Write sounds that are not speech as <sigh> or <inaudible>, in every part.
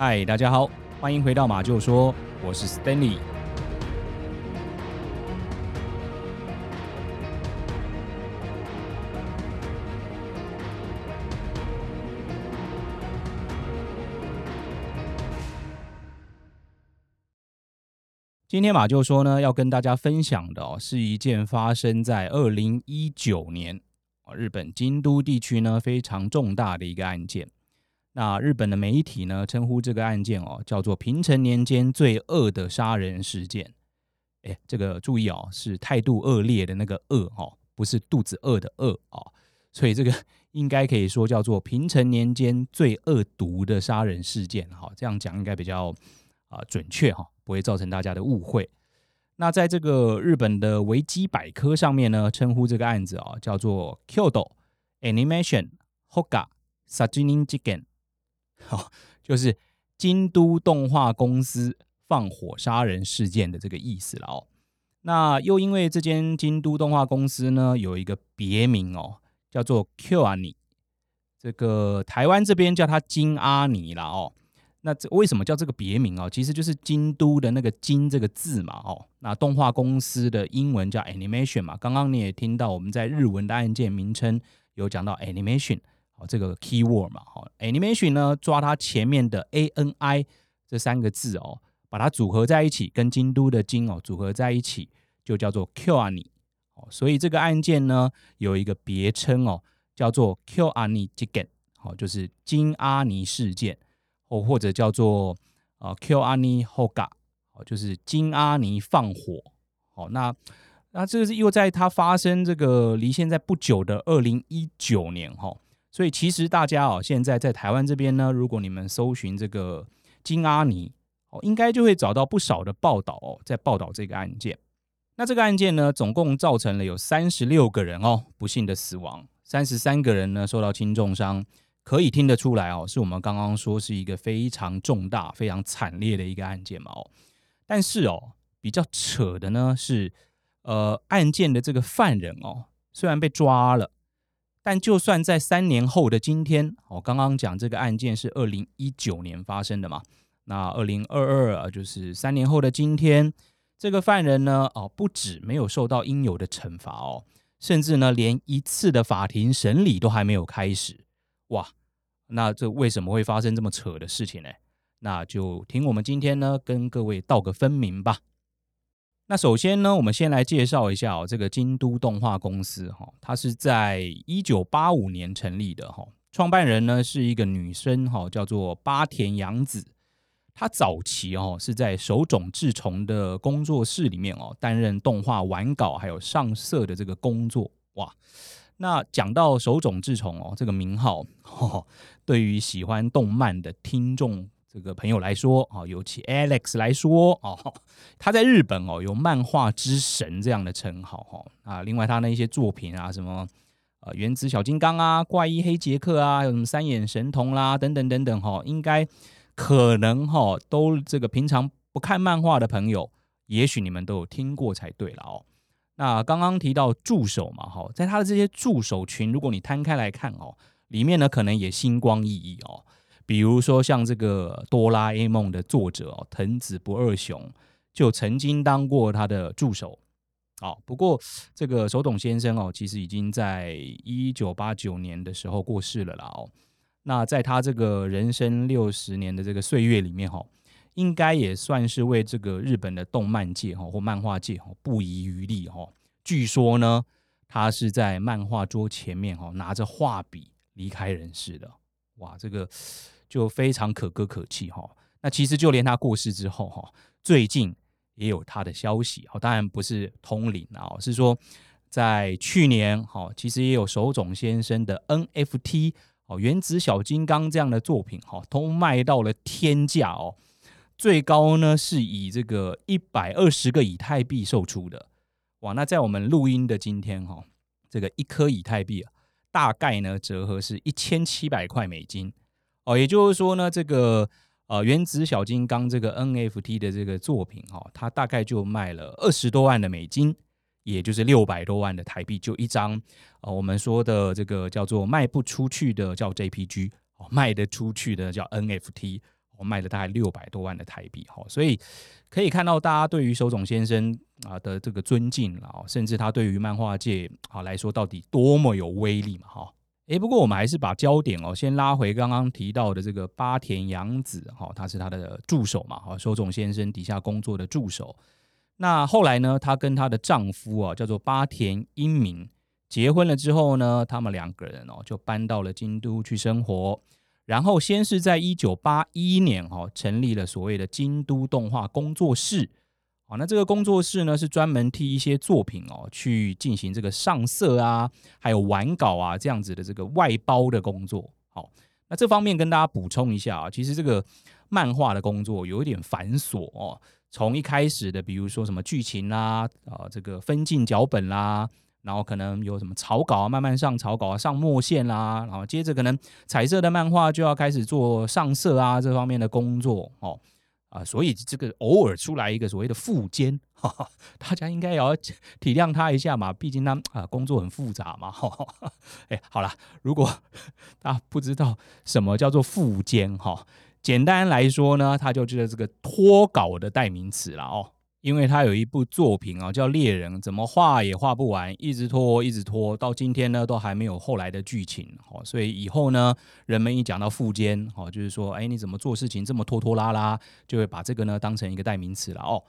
嗨，大家好，欢迎回到马厩说，我是 Stanley。今天马厩说呢，要跟大家分享的哦，是一件发生在二零一九年日本京都地区呢非常重大的一个案件。那日本的媒体呢，称呼这个案件哦，叫做平成年间最恶的杀人事件。哎，这个注意哦，是态度恶劣的那个恶哦，不是肚子饿的饿哦。所以这个应该可以说叫做平成年间最恶毒的杀人事件。哈，这样讲应该比较啊准确哈，不会造成大家的误会。那在这个日本的维基百科上面呢，称呼这个案子啊，叫做 Kyoto Animation Hoka s a j i n i n j i g e n。好，<laughs> 就是京都动画公司放火杀人事件的这个意思了哦。那又因为这间京都动画公司呢，有一个别名哦，叫做 KyoAni，这个台湾这边叫它金阿尼了哦。那这为什么叫这个别名哦？其实就是京都的那个京这个字嘛哦。那动画公司的英文叫 Animation 嘛。刚刚你也听到我们在日文的案件名称有讲到 Animation。哦，这个 keyword 嘛，好，animation 呢，抓它前面的 a n i 这三个字哦，把它组合在一起，跟京都的京哦组合在一起，就叫做 KyoAni。哦，所以这个案件呢，有一个别称哦，叫做 KyoAni Jiken，好，就是金阿尼事件，或或者叫做啊 KyoAni Hoka，好，就是金阿尼放火。好，那那这个是又在它发生这个离现在不久的二零一九年哈。所以其实大家哦，现在在台湾这边呢，如果你们搜寻这个金阿尼哦，应该就会找到不少的报道哦，在报道这个案件。那这个案件呢，总共造成了有三十六个人哦不幸的死亡，三十三个人呢受到轻重伤。可以听得出来哦，是我们刚刚说是一个非常重大、非常惨烈的一个案件嘛哦。但是哦，比较扯的呢是，呃，案件的这个犯人哦，虽然被抓了。但就算在三年后的今天，我刚刚讲这个案件是二零一九年发生的嘛？那二零二二啊，就是三年后的今天，这个犯人呢，哦，不止没有受到应有的惩罚哦，甚至呢，连一次的法庭审理都还没有开始。哇，那这为什么会发生这么扯的事情呢？那就听我们今天呢，跟各位道个分明吧。那首先呢，我们先来介绍一下哦，这个京都动画公司哈，它是在一九八五年成立的哈，创办人呢是一个女生哈，叫做八田洋子。她早期哦是在手冢治虫的工作室里面哦担任动画完稿还有上色的这个工作哇。那讲到手冢治虫哦这个名号，<laughs> 对于喜欢动漫的听众。这个朋友来说啊，尤其 Alex 来说哦，他在日本哦有漫画之神这样的称号哈啊。另外他那些作品啊，什么呃原子小金刚啊、怪医黑杰克啊，有什么三眼神童啦等等等等哈，应该可能哈都这个平常不看漫画的朋友，也许你们都有听过才对了哦。那刚刚提到助手嘛哈，在他的这些助手群，如果你摊开来看哦，里面呢可能也星光熠熠哦。比如说像这个哆啦 A 梦的作者哦，藤子不二雄就曾经当过他的助手。哦，不过这个手冢先生哦，其实已经在一九八九年的时候过世了啦哦。那在他这个人生六十年的这个岁月里面哈，应该也算是为这个日本的动漫界哈或漫画界哈不遗余力哈。据说呢，他是在漫画桌前面哈拿着画笔离开人世的。哇，这个。就非常可歌可泣哈，那其实就连他过世之后哈，最近也有他的消息哈，当然不是通灵啊，是说在去年哈，其实也有手冢先生的 NFT 哦，原子小金刚这样的作品哈，都卖到了天价哦，最高呢是以这个一百二十个以太币售出的，哇，那在我们录音的今天哈，这个一颗以太币啊，大概呢折合是一千七百块美金。哦，也就是说呢，这个呃原子小金刚这个 NFT 的这个作品哈、哦，它大概就卖了二十多万的美金，也就是六百多万的台币，就一张呃我们说的这个叫做卖不出去的叫 JPG，哦卖得出去的叫 NFT，我卖了大概六百多万的台币，哈，所以可以看到大家对于手冢先生啊的这个尊敬了，甚至他对于漫画界啊来说到底多么有威力嘛，哈，诶，不过我们还是把焦点哦先拉回刚刚提到的这个八田洋子，哈，他是他的助手嘛，哈，手塚先生底下工作的助手。那后来呢，她跟她的丈夫啊叫做八田英明结婚了之后呢，他们两个人哦就搬到了京都去生活。然后先是在一九八一年哈成立了所谓的京都动画工作室，好那这个工作室呢是专门替一些作品哦去进行这个上色啊，还有完稿啊这样子的这个外包的工作。好，那这方面跟大家补充一下啊，其实这个漫画的工作有一点繁琐哦，从一开始的比如说什么剧情啦啊，这个分镜脚本啦。然后可能有什么草稿啊，慢慢上草稿啊，上墨线啦，然后接着可能彩色的漫画就要开始做上色啊，这方面的工作哦啊，所以这个偶尔出来一个所谓的副监，哈哈，大家应该也要体谅他一下嘛，毕竟他啊工作很复杂嘛，哈哈。哎，好了，如果他不知道什么叫做副监哈，简单来说呢，他就是这个脱稿的代名词了哦。因为他有一部作品啊，叫《猎人》，怎么画也画不完，一直拖，一直拖，到今天呢，都还没有后来的剧情。哦，所以以后呢，人们一讲到副监，哦，就是说，哎，你怎么做事情这么拖拖拉拉，就会把这个呢当成一个代名词了。哦，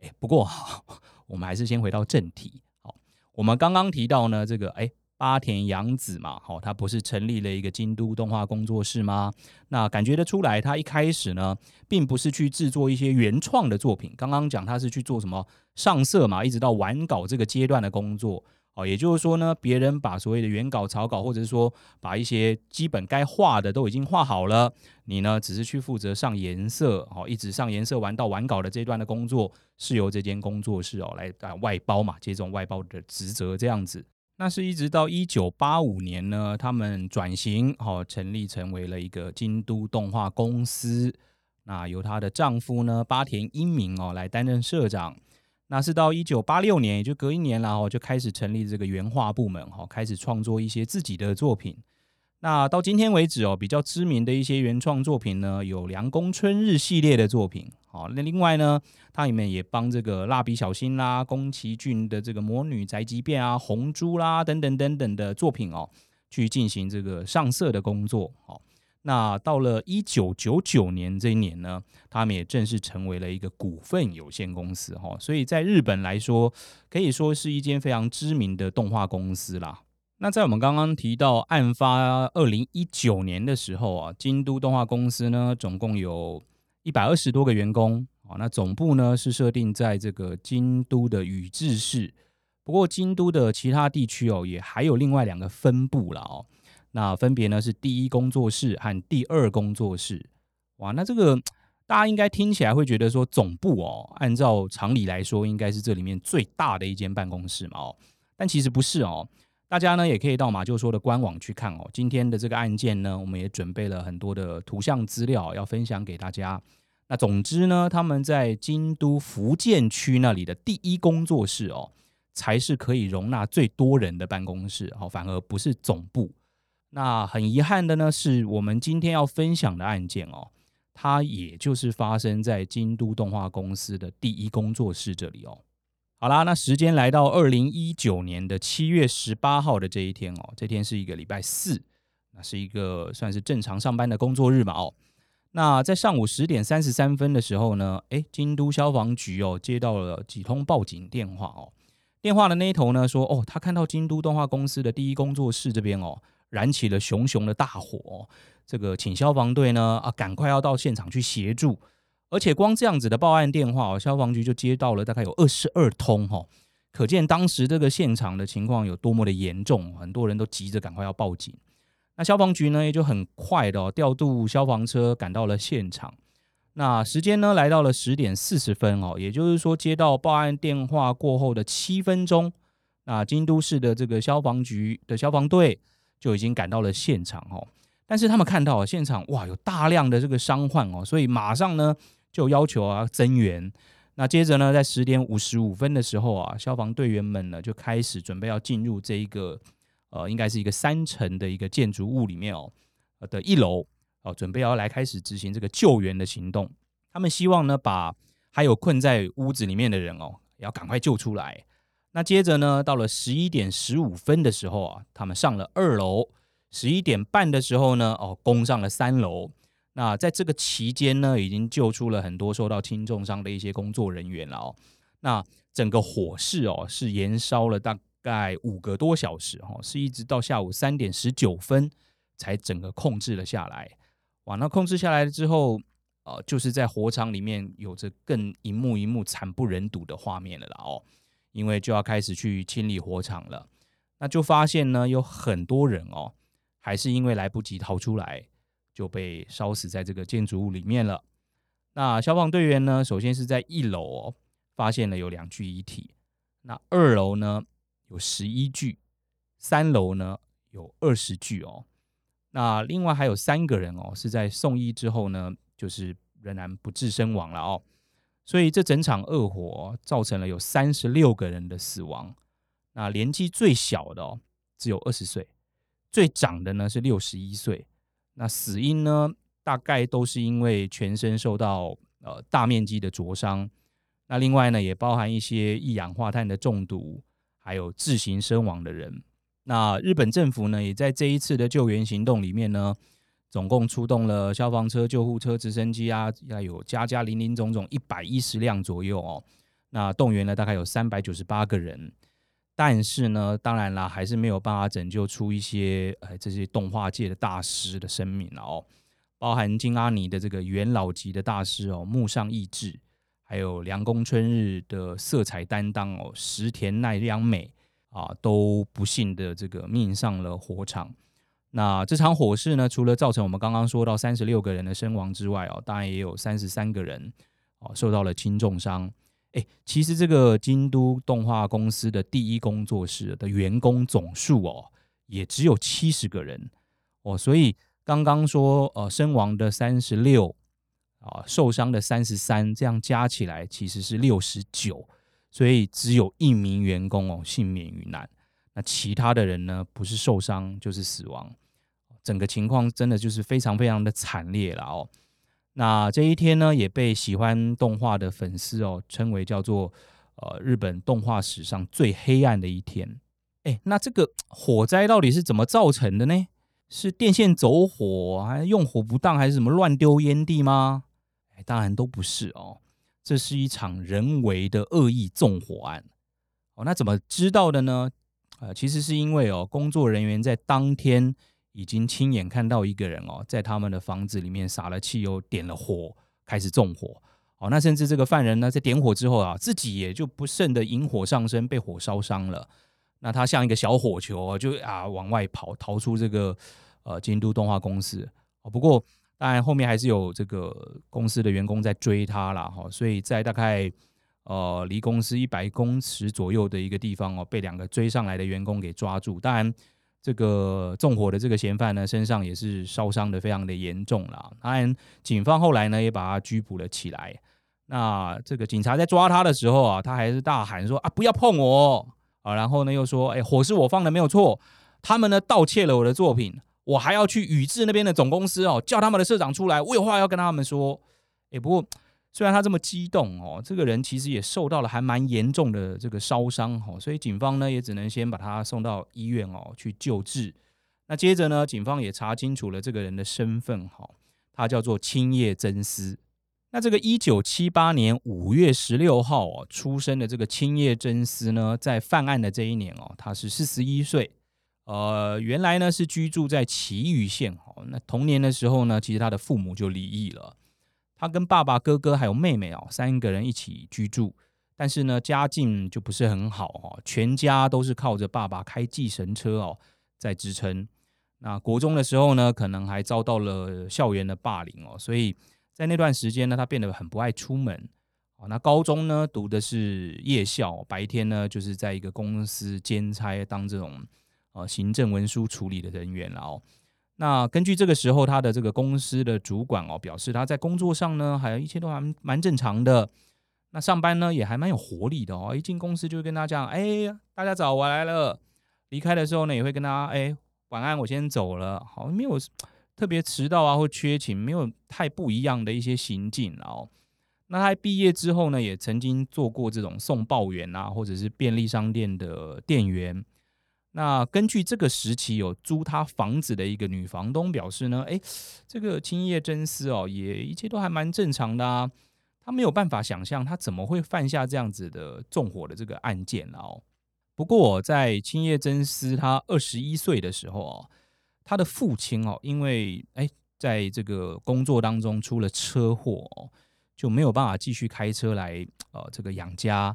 哎，不过 <laughs> 我们还是先回到正题。好，我们刚刚提到呢，这个，哎。八田洋子嘛，好，他不是成立了一个京都动画工作室吗？那感觉得出来，他一开始呢，并不是去制作一些原创的作品。刚刚讲他是去做什么上色嘛，一直到完稿这个阶段的工作。哦，也就是说呢，别人把所谓的原稿、草稿，或者是说把一些基本该画的都已经画好了，你呢只是去负责上颜色，哦，一直上颜色完到完稿的这段的工作，是由这间工作室哦来外包嘛，接这种外包的职责这样子。那是一直到一九八五年呢，他们转型，哦，成立成为了一个京都动画公司。那由她的丈夫呢，八田英明哦来担任社长。那是到一九八六年，也就隔一年了哦，就开始成立这个原画部门，哈，开始创作一些自己的作品。那到今天为止哦，比较知名的一些原创作品呢，有凉宫春日系列的作品。好，那另外呢，它里面也帮这个蜡笔小新啦、宫崎骏的这个魔女宅急便啊、红猪啦等等等等的作品哦，去进行这个上色的工作。好，那到了一九九九年这一年呢，他们也正式成为了一个股份有限公司。哈，所以在日本来说，可以说是一间非常知名的动画公司啦。那在我们刚刚提到案发二零一九年的时候啊，京都动画公司呢，总共有一百二十多个员工啊。那总部呢是设定在这个京都的宇治市，不过京都的其他地区哦，也还有另外两个分部了哦。那分别呢是第一工作室和第二工作室。哇，那这个大家应该听起来会觉得说总部哦，按照常理来说应该是这里面最大的一间办公室嘛哦，但其实不是哦。大家呢也可以到马就说的官网去看哦。今天的这个案件呢，我们也准备了很多的图像资料要分享给大家。那总之呢，他们在京都福建区那里的第一工作室哦，才是可以容纳最多人的办公室哦，反而不是总部。那很遗憾的呢，是我们今天要分享的案件哦，它也就是发生在京都动画公司的第一工作室这里哦。好啦，那时间来到二零一九年的七月十八号的这一天哦，这天是一个礼拜四，那是一个算是正常上班的工作日嘛哦。那在上午十点三十三分的时候呢，诶，京都消防局哦接到了几通报警电话哦，电话的那一头呢说哦，他看到京都动画公司的第一工作室这边哦燃起了熊熊的大火哦，这个请消防队呢啊赶快要到现场去协助。而且光这样子的报案电话哦，消防局就接到了大概有二十二通哈，可见当时这个现场的情况有多么的严重，很多人都急着赶快要报警。那消防局呢也就很快的调度消防车赶到了现场。那时间呢来到了十点四十分哦，也就是说接到报案电话过后的七分钟，那京都市的这个消防局的消防队就已经赶到了现场哦。但是他们看到现场哇有大量的这个伤患哦，所以马上呢。就要求啊增援，那接着呢，在十点五十五分的时候啊，消防队员们呢就开始准备要进入这一个呃，应该是一个三层的一个建筑物里面哦的一楼，哦，准备要来开始执行这个救援的行动。他们希望呢，把还有困在屋子里面的人哦，要赶快救出来。那接着呢，到了十一点十五分的时候啊，他们上了二楼。十一点半的时候呢，哦，攻上了三楼。那在这个期间呢，已经救出了很多受到轻重伤的一些工作人员了哦。那整个火势哦，是延烧了大概五个多小时哦，是一直到下午三点十九分才整个控制了下来。哇，那控制下来了之后，呃，就是在火场里面有着更一幕一幕惨不忍睹的画面了啦哦，因为就要开始去清理火场了。那就发现呢，有很多人哦，还是因为来不及逃出来，就被烧死在这个建筑物里面了。那消防队员呢，首先是在一楼哦，发现了有两具遗体。那二楼呢，有十一具，三楼呢有二十具哦。那另外还有三个人哦，是在送医之后呢，就是仍然不治身亡了哦。所以这整场恶火造成了有三十六个人的死亡。那年纪最小的哦，只有二十岁，最长的呢是六十一岁。那死因呢，大概都是因为全身受到呃大面积的灼伤。那另外呢，也包含一些一氧化碳的中毒，还有自行身亡的人。那日本政府呢，也在这一次的救援行动里面呢，总共出动了消防车、救护车、直升机啊，要有加加零零总总一百一十辆左右哦。那动员了大概有三百九十八个人，但是呢，当然啦，还是没有办法拯救出一些呃这些动画界的大师的生命哦，包含金阿尼的这个元老级的大师哦，木上义志，还有凉宫春日的色彩担当哦，石田奈良美。啊，都不幸的这个命丧了火场。那这场火势呢，除了造成我们刚刚说到三十六个人的身亡之外，哦，当然也有三十三个人哦受到了轻重伤。哎，其实这个京都动画公司的第一工作室的员工总数哦，也只有七十个人哦，所以刚刚说呃身亡的三十六啊，受伤的三十三，这样加起来其实是六十九。所以只有一名员工哦幸免于难，那其他的人呢，不是受伤就是死亡，整个情况真的就是非常非常的惨烈了哦。那这一天呢，也被喜欢动画的粉丝哦称为叫做呃日本动画史上最黑暗的一天。哎，那这个火灾到底是怎么造成的呢？是电线走火，还用火不当，还是什么乱丢烟蒂吗？哎，当然都不是哦。这是一场人为的恶意纵火案，哦，那怎么知道的呢？呃，其实是因为哦，工作人员在当天已经亲眼看到一个人哦，在他们的房子里面撒了汽油，点了火，开始纵火。哦，那甚至这个犯人呢，在点火之后啊，自己也就不慎的引火上身，被火烧伤了。那他像一个小火球，就啊往外跑，逃出这个呃京都动画公司。哦，不过。当然，后面还是有这个公司的员工在追他啦，哈，所以在大概呃离公司一百公尺左右的一个地方哦，被两个追上来的员工给抓住。当然，这个纵火的这个嫌犯呢，身上也是烧伤的非常的严重啦。当然，警方后来呢也把他拘捕了起来。那这个警察在抓他的时候啊，他还是大喊说啊不要碰我啊，然后呢又说哎火是我放的没有错，他们呢盗窃了我的作品。我还要去宇治那边的总公司哦，叫他们的社长出来，我有话要跟他们说。哎，不过虽然他这么激动哦，这个人其实也受到了还蛮严重的这个烧伤哦，所以警方呢也只能先把他送到医院哦去救治。那接着呢，警方也查清楚了这个人的身份哈，他叫做青叶真司。那这个一九七八年五月十六号哦出生的这个青叶真司呢，在犯案的这一年哦，他是四十一岁。呃，原来呢是居住在埼玉县哦。那童年的时候呢，其实他的父母就离异了。他跟爸爸、哥哥还有妹妹哦，三个人一起居住。但是呢，家境就不是很好哦，全家都是靠着爸爸开计程车哦在支撑。那国中的时候呢，可能还遭到了校园的霸凌哦，所以在那段时间呢，他变得很不爱出门。哦，那高中呢读的是夜校，白天呢就是在一个公司兼差当这种。呃，行政文书处理的人员哦。那根据这个时候他的这个公司的主管哦表示，他在工作上呢，还有一切都还蛮正常的。那上班呢也还蛮有活力的哦。一进公司就会跟他讲：“哎，大家早，我来了。”离开的时候呢，也会跟他：“哎，晚安，我先走了。”好，没有特别迟到啊或缺勤，没有太不一样的一些行径哦。那他毕业之后呢，也曾经做过这种送报员啊，或者是便利商店的店员。那根据这个时期有租他房子的一个女房东表示呢，哎，这个青叶真丝哦，也一切都还蛮正常的啊。他没有办法想象他怎么会犯下这样子的纵火的这个案件哦。不过在青叶真丝他二十一岁的时候哦，他的父亲哦，因为哎在这个工作当中出了车祸哦。就没有办法继续开车来呃这个养家，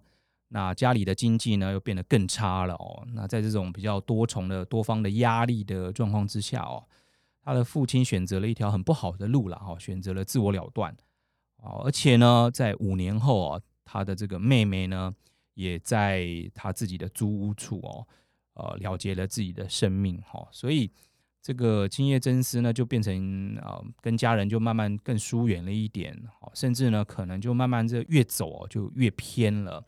那家里的经济呢又变得更差了哦。那在这种比较多重的多方的压力的状况之下哦，他的父亲选择了一条很不好的路了哈，选择了自我了断哦。而且呢，在五年后啊，他的这个妹妹呢也在他自己的租屋处哦，呃了结了自己的生命哈，所以。这个青叶真丝呢，就变成啊，跟家人就慢慢更疏远了一点，甚至呢，可能就慢慢这越走哦就越偏了。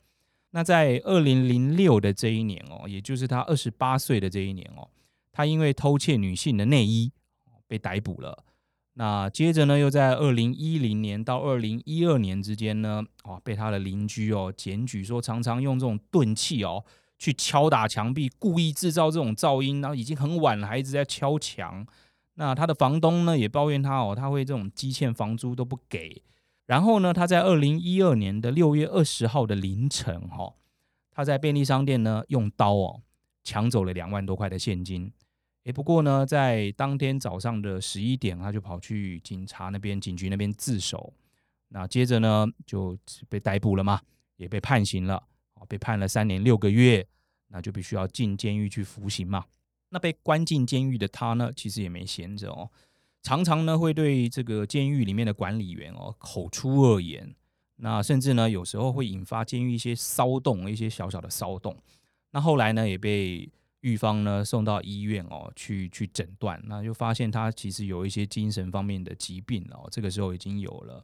那在二零零六的这一年哦，也就是他二十八岁的这一年哦，他因为偷窃女性的内衣被逮捕了。那接着呢，又在二零一零年到二零一二年之间呢，啊，被他的邻居哦检举说，常常用这种钝器哦。去敲打墙壁，故意制造这种噪音，然后已经很晚了，还一直在敲墙。那他的房东呢，也抱怨他哦，他会这种积欠房租都不给。然后呢，他在二零一二年的六月二十号的凌晨，哈，他在便利商店呢用刀哦抢走了两万多块的现金。诶，不过呢，在当天早上的十一点，他就跑去警察那边、警局那边自首。那接着呢，就被逮捕了嘛，也被判刑了。被判了三年六个月，那就必须要进监狱去服刑嘛。那被关进监狱的他呢，其实也没闲着哦，常常呢会对这个监狱里面的管理员哦口出恶言，那甚至呢有时候会引发监狱一些骚动，一些小小的骚动。那后来呢也被狱方呢送到医院哦去去诊断，那就发现他其实有一些精神方面的疾病哦，这个时候已经有了。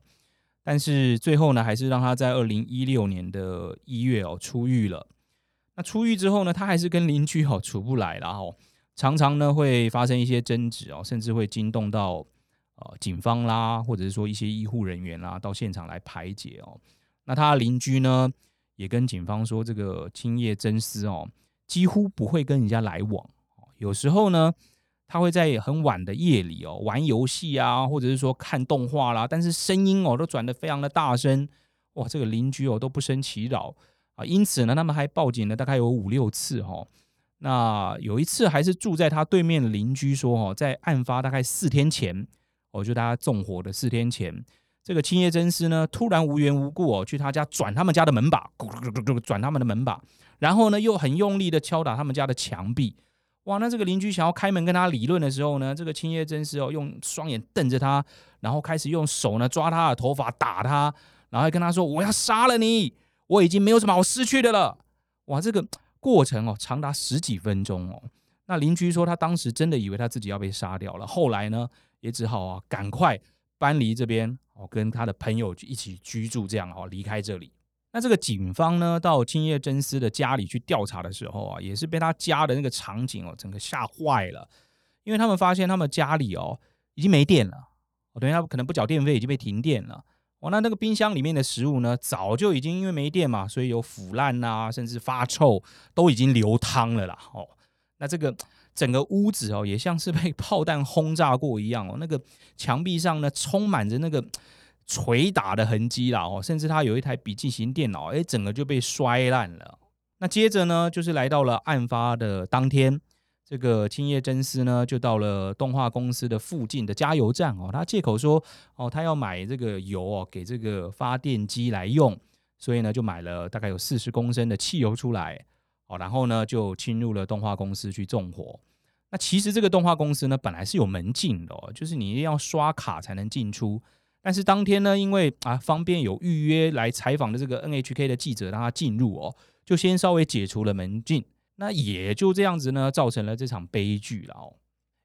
但是最后呢，还是让他在二零一六年的一月哦出狱了。那出狱之后呢，他还是跟邻居哦处不来了哦，常常呢会发生一些争执哦，甚至会惊动到呃警方啦，或者是说一些医护人员啦到现场来排解哦。那他邻居呢也跟警方说，这个青叶真丝哦几乎不会跟人家来往，有时候呢。他会在很晚的夜里哦玩游戏啊，或者是说看动画啦，但是声音哦都转得非常的大声，哇，这个邻居哦都不生其扰啊，因此呢，他们还报警了，大概有五六次哈。那有一次还是住在他对面的邻居说哦，在案发大概四天前，哦就大家纵火的四天前，这个青叶真丝呢突然无缘无故哦去他家转他们家的门把，咕咕咕咕转他们的门把，然后呢又很用力的敲打他们家的墙壁。哇，那这个邻居想要开门跟他理论的时候呢，这个青叶真丝哦，用双眼瞪着他，然后开始用手呢抓他的头发打他，然后还跟他说：“我要杀了你，我已经没有什么好失去的了。”哇，这个过程哦长达十几分钟哦。那邻居说他当时真的以为他自己要被杀掉了，后来呢也只好啊赶快搬离这边哦，跟他的朋友一起居住，这样哦离开这里。那这个警方呢，到青叶真丝的家里去调查的时候啊，也是被他家的那个场景哦，整个吓坏了，因为他们发现他们家里哦已经没电了，哦，等于他可能不缴电费已经被停电了，哦，那那个冰箱里面的食物呢，早就已经因为没电嘛，所以有腐烂啊，甚至发臭，都已经流汤了啦，哦，那这个整个屋子哦，也像是被 <laughs> 炮弹轰炸过一样哦，那个墙壁上呢，充满着那个。捶打的痕迹啦，哦，甚至他有一台笔记型电脑，哎，整个就被摔烂了。那接着呢，就是来到了案发的当天，这个青叶真丝呢，就到了动画公司的附近的加油站哦，他借口说，哦，他要买这个油哦，给这个发电机来用，所以呢，就买了大概有四十公升的汽油出来，哦，然后呢，就侵入了动画公司去纵火。那其实这个动画公司呢，本来是有门禁的哦，就是你一定要刷卡才能进出。但是当天呢，因为啊方便有预约来采访的这个 NHK 的记者让他进入哦，就先稍微解除了门禁，那也就这样子呢，造成了这场悲剧了哦。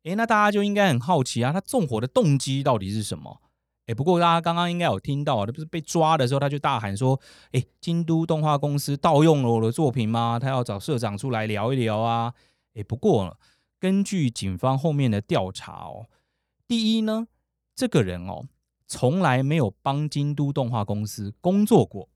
诶，那大家就应该很好奇啊，他纵火的动机到底是什么？诶，不过大家刚刚应该有听到，他不是被抓的时候他就大喊说：“诶，京都动画公司盗用了我的作品吗？他要找社长出来聊一聊啊。”诶，不过根据警方后面的调查哦。第一呢，这个人哦，从来没有帮京都动画公司工作过。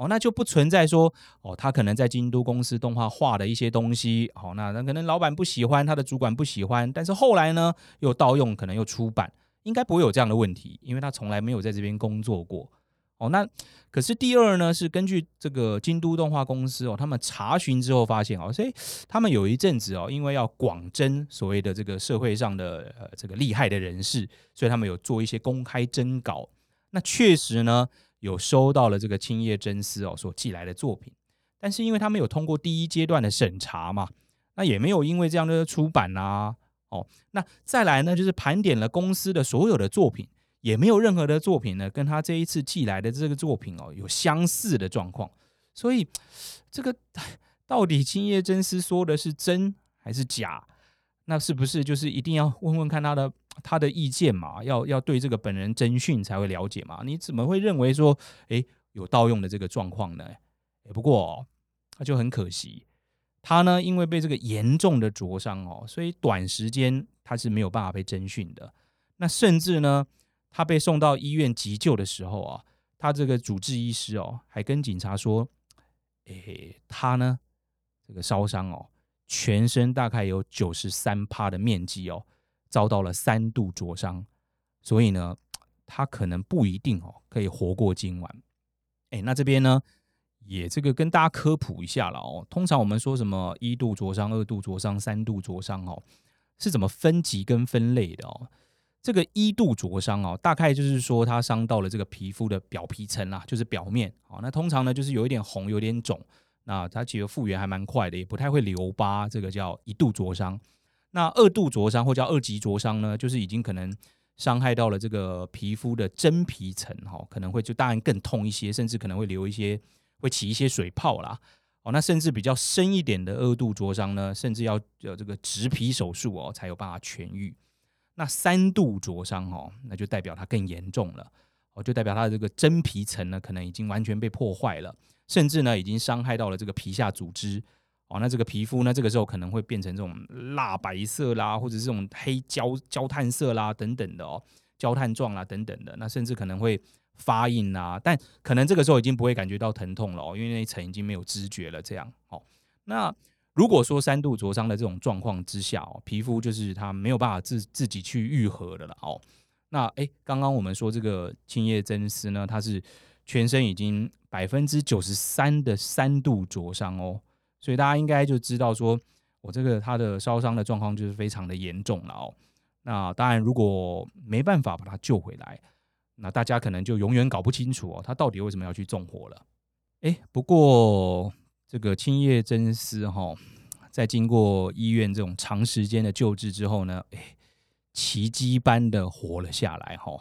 哦，那就不存在说哦，他可能在京都公司动画画的一些东西，好，那那可能老板不喜欢，他的主管不喜欢，但是后来呢又盗用，可能又出版，应该不会有这样的问题，因为他从来没有在这边工作过。哦，那可是第二呢，是根据这个京都动画公司哦，他们查询之后发现哦，所以他们有一阵子哦，因为要广征所谓的这个社会上的呃这个厉害的人士，所以他们有做一些公开征稿，那确实呢。有收到了这个青叶真司哦所寄来的作品，但是因为他没有通过第一阶段的审查嘛，那也没有因为这样的出版啊，哦，那再来呢，就是盘点了公司的所有的作品，也没有任何的作品呢跟他这一次寄来的这个作品哦有相似的状况，所以这个到底青叶真司说的是真还是假？那是不是就是一定要问问看他的他的意见嘛？要要对这个本人征讯才会了解嘛？你怎么会认为说，哎，有盗用的这个状况呢？不过他就很可惜，他呢因为被这个严重的灼伤哦，所以短时间他是没有办法被征讯的。那甚至呢，他被送到医院急救的时候啊，他这个主治医师哦还跟警察说，哎，他呢这个烧伤哦。全身大概有九十三趴的面积哦，遭到了三度灼伤，所以呢，他可能不一定哦可以活过今晚。哎，那这边呢，也这个跟大家科普一下了哦。通常我们说什么一度灼伤、二度灼伤、三度灼伤哦，是怎么分级跟分类的哦？这个一度灼伤哦，大概就是说它伤到了这个皮肤的表皮层啦，就是表面哦。那通常呢，就是有一点红，有点肿。那它其实复原还蛮快的，也不太会留疤，这个叫一度灼伤。那二度灼伤或叫二级灼伤呢，就是已经可能伤害到了这个皮肤的真皮层，哈，可能会就当然更痛一些，甚至可能会留一些，会起一些水泡啦。哦，那甚至比较深一点的二度灼伤呢，甚至要有这个植皮手术哦，才有办法痊愈。那三度灼伤哦，那就代表它更严重了，哦，就代表它的这个真皮层呢，可能已经完全被破坏了。甚至呢，已经伤害到了这个皮下组织哦。那这个皮肤呢，这个时候可能会变成这种蜡白色啦，或者是这种黑焦焦炭色啦等等的哦，焦炭状啦等等的。那甚至可能会发硬啊，但可能这个时候已经不会感觉到疼痛了哦，因为那一层已经没有知觉了。这样哦。那如果说三度灼伤的这种状况之下哦，皮肤就是它没有办法自自己去愈合的了哦。那诶，刚刚我们说这个青叶真丝呢，它是。全身已经百分之九十三的三度灼伤哦，所以大家应该就知道说，我这个他的烧伤的状况就是非常的严重了哦。那当然，如果没办法把他救回来，那大家可能就永远搞不清楚哦，他到底为什么要去纵火了。哎，不过这个青叶真司哈，在经过医院这种长时间的救治之后呢，哎，奇迹般的活了下来哈。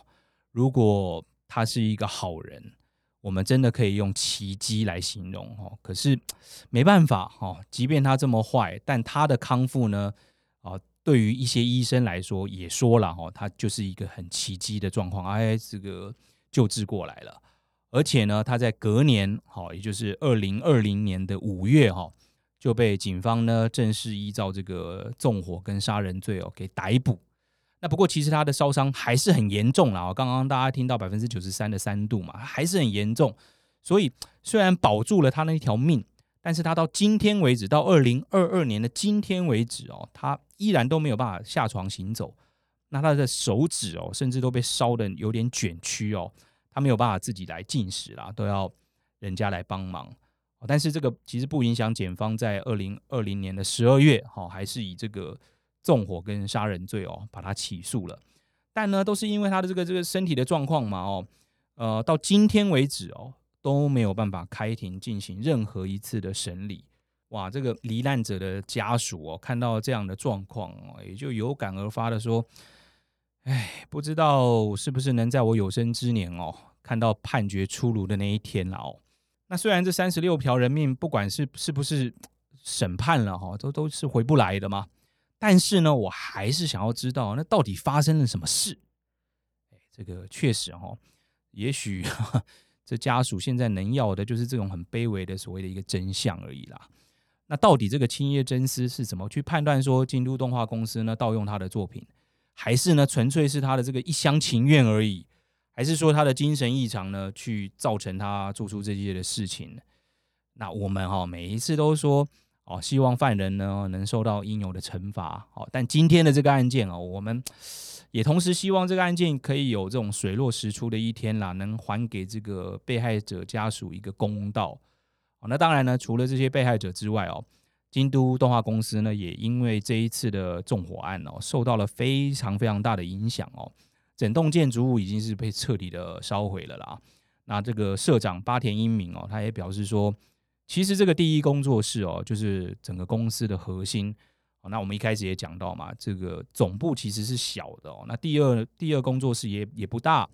如果他是一个好人。我们真的可以用奇迹来形容哦，可是没办法哦，即便他这么坏，但他的康复呢，啊，对于一些医生来说也说了哈，他就是一个很奇迹的状况，哎，这个救治过来了，而且呢，他在隔年，好，也就是二零二零年的五月哈，就被警方呢正式依照这个纵火跟杀人罪哦给逮捕。那不过其实他的烧伤还是很严重啦，刚刚大家听到百分之九十三的三度嘛，还是很严重。所以虽然保住了他那一条命，但是他到今天为止，到二零二二年的今天为止哦，他依然都没有办法下床行走。那他的手指哦，甚至都被烧得有点卷曲哦，他没有办法自己来进食啦，都要人家来帮忙。但是这个其实不影响检方在二零二零年的十二月，哈，还是以这个。纵火跟杀人罪哦，把他起诉了，但呢，都是因为他的这个这个身体的状况嘛哦，呃，到今天为止哦，都没有办法开庭进行任何一次的审理。哇，这个罹难者的家属哦，看到这样的状况哦，也就有感而发的说，哎，不知道是不是能在我有生之年哦，看到判决出炉的那一天了哦。那虽然这三十六条人命，不管是是不是审判了哈，都都是回不来的嘛。但是呢，我还是想要知道，那到底发生了什么事？哎，这个确实哈，也许 <laughs> 这家属现在能要的就是这种很卑微的所谓的一个真相而已啦。那到底这个青叶真司是怎么去判断说京都动画公司呢盗用他的作品，还是呢纯粹是他的这个一厢情愿而已？还是说他的精神异常呢，去造成他做出这些的事情？那我们哈每一次都说哦，希望犯人呢能受到应有的惩罚。哦，但今天的这个案件哦，我们也同时希望这个案件可以有这种水落石出的一天啦，能还给这个被害者家属一个公道。哦，那当然呢，除了这些被害者之外哦，京都动画公司呢也因为这一次的纵火案哦，受到了非常非常大的影响哦。整栋建筑物已经是被彻底的烧毁了啦。那这个社长八田英明哦，他也表示说，其实这个第一工作室哦，就是整个公司的核心。那我们一开始也讲到嘛，这个总部其实是小的哦。那第二第二工作室也也不大，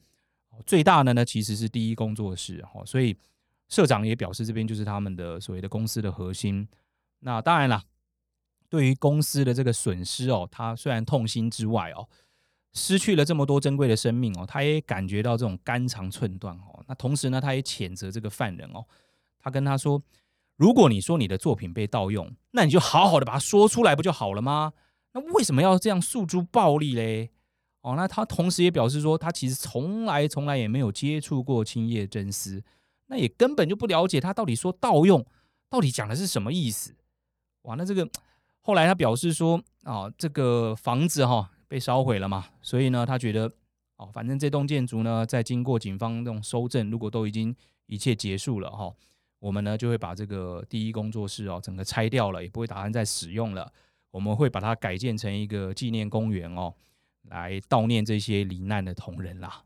最大的呢其实是第一工作室哦。所以社长也表示，这边就是他们的所谓的公司的核心。那当然了，对于公司的这个损失哦，他虽然痛心之外哦。失去了这么多珍贵的生命哦，他也感觉到这种肝肠寸断哦。那同时呢，他也谴责这个犯人哦。他跟他说：“如果你说你的作品被盗用，那你就好好的把它说出来不就好了吗？那为什么要这样诉诸暴力嘞？”哦，那他同时也表示说，他其实从来从来也没有接触过青叶真司，那也根本就不了解他到底说盗用到底讲的是什么意思。哇，那这个后来他表示说啊，这个房子哈。被烧毁了嘛，所以呢，他觉得哦，反正这栋建筑呢，在经过警方这种搜证，如果都已经一切结束了哈，我们呢就会把这个第一工作室哦，整个拆掉了，也不会打算再使用了。我们会把它改建成一个纪念公园哦，来悼念这些罹难的同仁啦。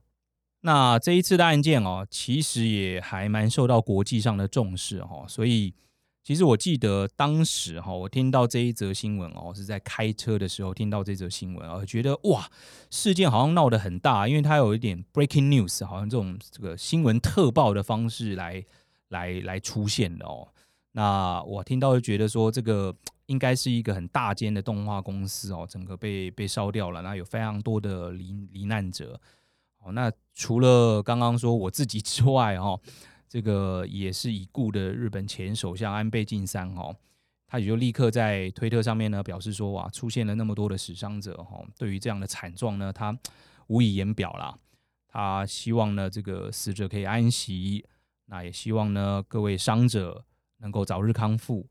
那这一次的案件哦，其实也还蛮受到国际上的重视哦，所以。其实我记得当时哈，我听到这一则新闻哦，是在开车的时候听到这则新闻哦，觉得哇，事件好像闹得很大，因为它有一点 breaking news，好像这种这个新闻特报的方式来来来出现的哦。那我听到就觉得说，这个应该是一个很大间的动画公司哦，整个被被烧掉了，那有非常多的罹罹难者。哦，那除了刚刚说我自己之外哦。这个也是已故的日本前首相安倍晋三哦，他也就立刻在推特上面呢表示说，哇，出现了那么多的死伤者哈，对于这样的惨状呢，他无以言表啦。他希望呢这个死者可以安息，那也希望呢各位伤者能够早日康复。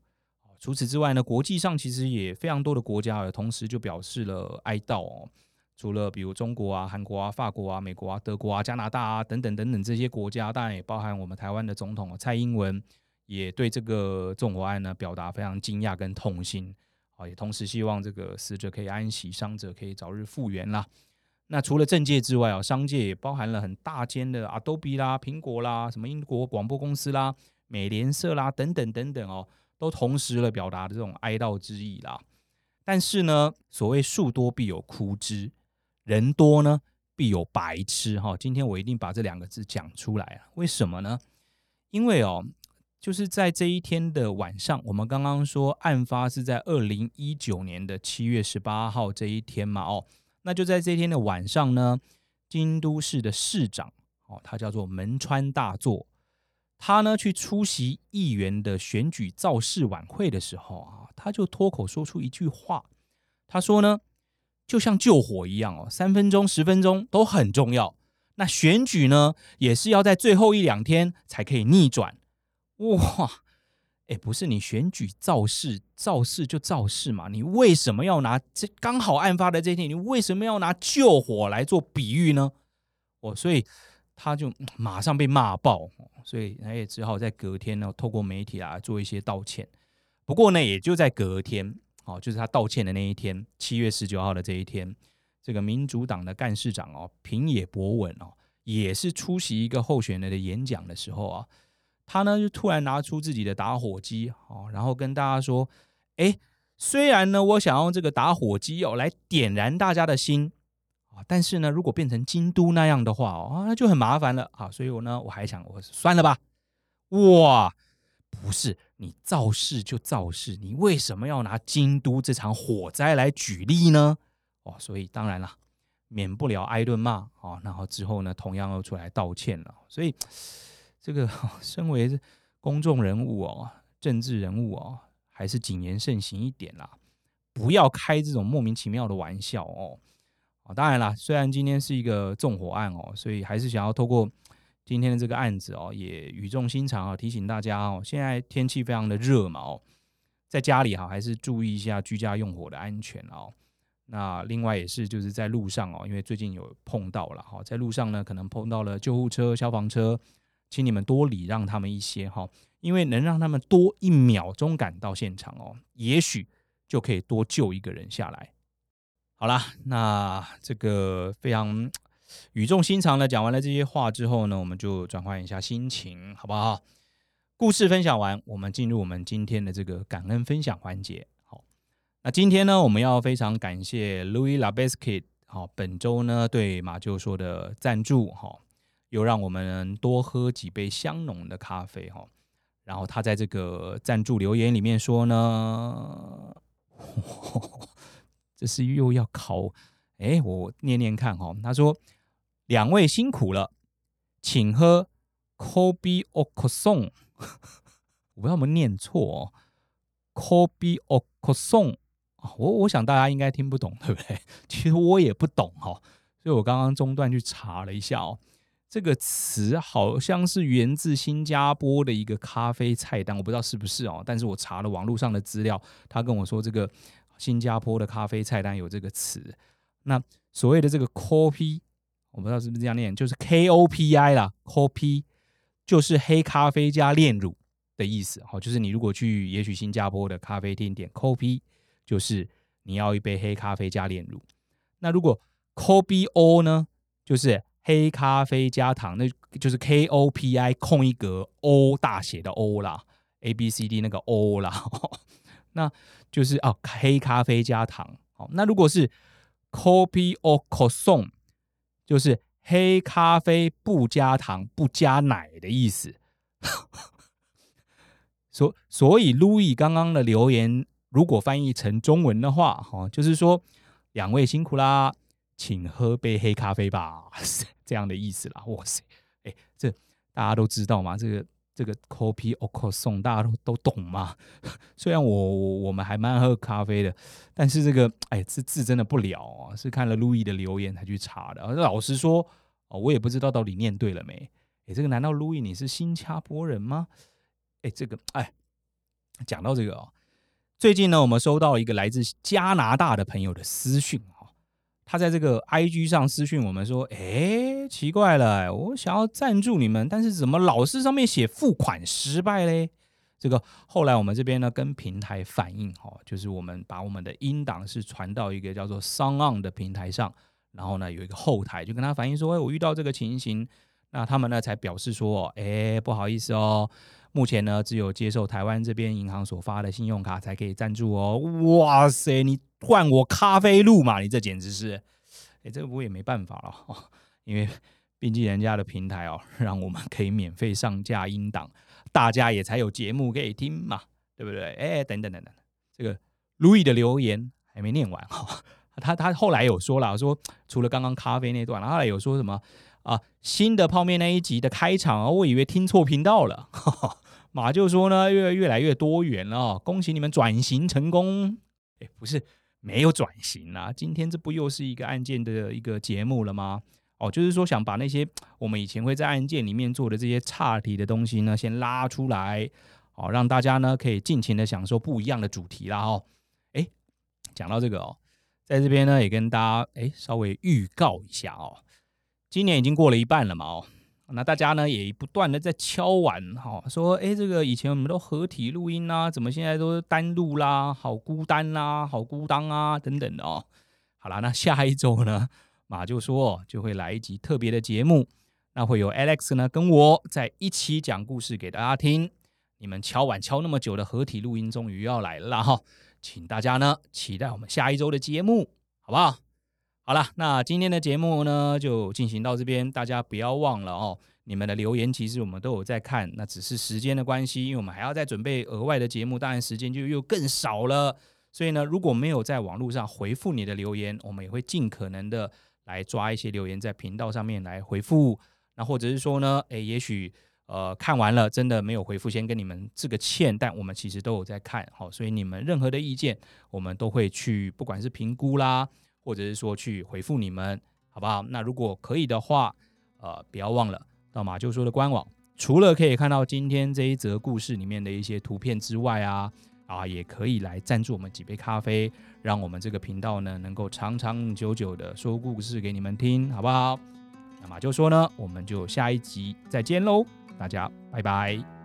除此之外呢，国际上其实也非常多的国家同时就表示了哀悼哦。除了比如中国啊、韩国啊、法国啊、美国啊、德国啊、加拿大啊等等等等这些国家，当然也包含我们台湾的总统蔡英文，也对这个纵火案呢表达非常惊讶跟痛心啊，也同时希望这个死者可以安息，伤者可以早日复原啦。那除了政界之外啊，商界也包含了很大间的 Adobe 啦、苹果啦、什么英国广播公司啦、美联社啦等等等等哦，都同时了表达的这种哀悼之意啦。但是呢，所谓树多必有枯枝。人多呢，必有白痴哈。今天我一定把这两个字讲出来啊。为什么呢？因为哦，就是在这一天的晚上，我们刚刚说案发是在二零一九年的七月十八号这一天嘛。哦，那就在这天的晚上呢，京都市的市长哦，他叫做门川大作，他呢去出席议员的选举造势晚会的时候啊，他就脱口说出一句话，他说呢。就像救火一样哦，三分钟、十分钟都很重要。那选举呢，也是要在最后一两天才可以逆转。哇，哎，不是你选举造势，造势就造势嘛，你为什么要拿这刚好案发的这一天，你为什么要拿救火来做比喻呢？哦，所以他就马上被骂爆，所以他也只好在隔天呢，透过媒体啊做一些道歉。不过呢，也就在隔天。哦，就是他道歉的那一天，七月十九号的这一天，这个民主党的干事长哦，平野博文哦，也是出席一个候选人的演讲的时候啊，他呢就突然拿出自己的打火机哦，然后跟大家说：“哎，虽然呢我想用这个打火机哦来点燃大家的心啊，但是呢如果变成京都那样的话哦，那就很麻烦了啊，所以我呢我还想我算了吧，哇。”不是你造势就造势，你为什么要拿京都这场火灾来举例呢？哦，所以当然了，免不了挨顿骂啊。然后之后呢，同样又出来道歉了。所以这个 <laughs> 身为公众人物哦，政治人物哦，还是谨言慎行一点啦，不要开这种莫名其妙的玩笑哦。啊。当然啦，虽然今天是一个纵火案哦，所以还是想要透过今天的这个案子哦，也语重心长啊，提醒大家哦，现在天气非常的热嘛哦，在家里哈还是注意一下居家用火的安全哦。那另外也是就是在路上哦，因为最近有碰到了哈，在路上呢可能碰到了救护车、消防车，请你们多礼让他们一些哈，因为能让他们多一秒钟赶到现场哦，也许就可以多救一个人下来。好啦，那这个非常 <tsk> 语重心长的讲完了这些话之后呢，我们就转换一下心情，好不好？故事分享完，我们进入我们今天的这个感恩分享环节。好那今天呢，我们要非常感谢 Louis La Biscuit 好，本周呢对马厩说的赞助哈，又让我们多喝几杯香浓的咖啡哈。然后他在这个赞助留言里面说呢，<laughs> 这是又要考，哎，我念念看哈。他说：“两位辛苦了，请喝 Kopi O Kosong。<laughs> ”我不知道有没有念错哦，Kopi O Kosong。我我想大家应该听不懂，对不对？<laughs> 其实我也不懂哈，所以我刚刚中断去查了一下哦，这个词好像是源自新加坡的一个咖啡菜单，我不知道是不是哦。但是我查了网络上的资料，他跟我说这个新加坡的咖啡菜单有这个词。那所谓的这个 Kopi，我不知道是不是这样念，就是 K O P I 啦，Kopi 就是黑咖啡加炼乳的意思。好，就是你如果去也许新加坡的咖啡厅点 Kopi。就是你要一杯黑咖啡加炼乳，那如果 Kopi O 呢，就是黑咖啡加糖，那就是 K O P I 空一格 O 大写的 O 啦，A B C D 那个 O 啦，<laughs> 那就是哦黑咖啡加糖。好，那如果是 Kopi O K O S O N，就是黑咖啡不加糖不加奶的意思。<laughs> 所所以 Louis 刚刚的留言。如果翻译成中文的话，哈，就是说两位辛苦啦，请喝杯黑咖啡吧，这样的意思啦。哇塞，哎，这大家都知道吗？这个这个 copy O Kosong 大家都都懂吗？<laughs> 虽然我我我们还蛮爱喝咖啡的，但是这个哎，这字真的不了啊，是看了路易的留言才去查的。老实说，哦，我也不知道到底念对了没。哎，这个难道路易你是新加坡人吗？哎，这个哎，讲到这个哦。最近呢，我们收到一个来自加拿大的朋友的私讯，他在这个 IG 上私讯我们说：“哎，奇怪了，我想要赞助你们，但是怎么老是上面写付款失败嘞？”这个后来我们这边呢跟平台反映哈，就是我们把我们的音档是传到一个叫做 SoundOn 的平台上，然后呢有一个后台就跟他反映说：“哎，我遇到这个情形。”那他们呢才表示说：“哎，不好意思哦。”目前呢，只有接受台湾这边银行所发的信用卡才可以赞助哦。哇塞，你换我咖啡路嘛？你这简直是，哎，这我也没办法了，<laughs> 因为毕竟人家的平台哦，让我们可以免费上架音档，大家也才有节目可以听嘛，对不对？哎，等等等等，这个卢易的留言还没念完哈，<laughs> 他他后来有说了，说除了刚刚咖啡那段，然后后来有说什么？啊，新的泡面那一集的开场啊，我以为听错频道了。<laughs> 马就说呢，越越来越多元了，哦，恭喜你们转型成功。哎，不是没有转型啊，今天这不又是一个案件的一个节目了吗？哦，就是说想把那些我们以前会在案件里面做的这些岔题的东西呢，先拉出来，哦，让大家呢可以尽情的享受不一样的主题啦。哦，哎，讲到这个哦，在这边呢也跟大家哎稍微预告一下哦。今年已经过了一半了嘛，哦，那大家呢也不断的在敲碗，哈，说，哎，这个以前我们都合体录音啊，怎么现在都单录啦，好孤单啦，好孤单啊，等等的哦。好了，那下一周呢，马就说就会来一集特别的节目，那会有 Alex 呢跟我在一起讲故事给大家听。你们敲碗敲那么久的合体录音终于要来了哈，请大家呢期待我们下一周的节目，好不好？好了，那今天的节目呢就进行到这边，大家不要忘了哦，你们的留言其实我们都有在看，那只是时间的关系，因为我们还要再准备额外的节目，当然时间就又更少了。所以呢，如果没有在网络上回复你的留言，我们也会尽可能的来抓一些留言在频道上面来回复。那或者是说呢，诶，也许呃看完了真的没有回复，先跟你们致个歉，但我们其实都有在看，好，所以你们任何的意见，我们都会去，不管是评估啦。或者是说去回复你们，好不好？那如果可以的话，呃，不要忘了到马厩说的官网，除了可以看到今天这一则故事里面的一些图片之外啊，啊，也可以来赞助我们几杯咖啡，让我们这个频道呢能够长长久久的说故事给你们听，好不好？那马厩说呢，我们就下一集再见喽，大家拜拜。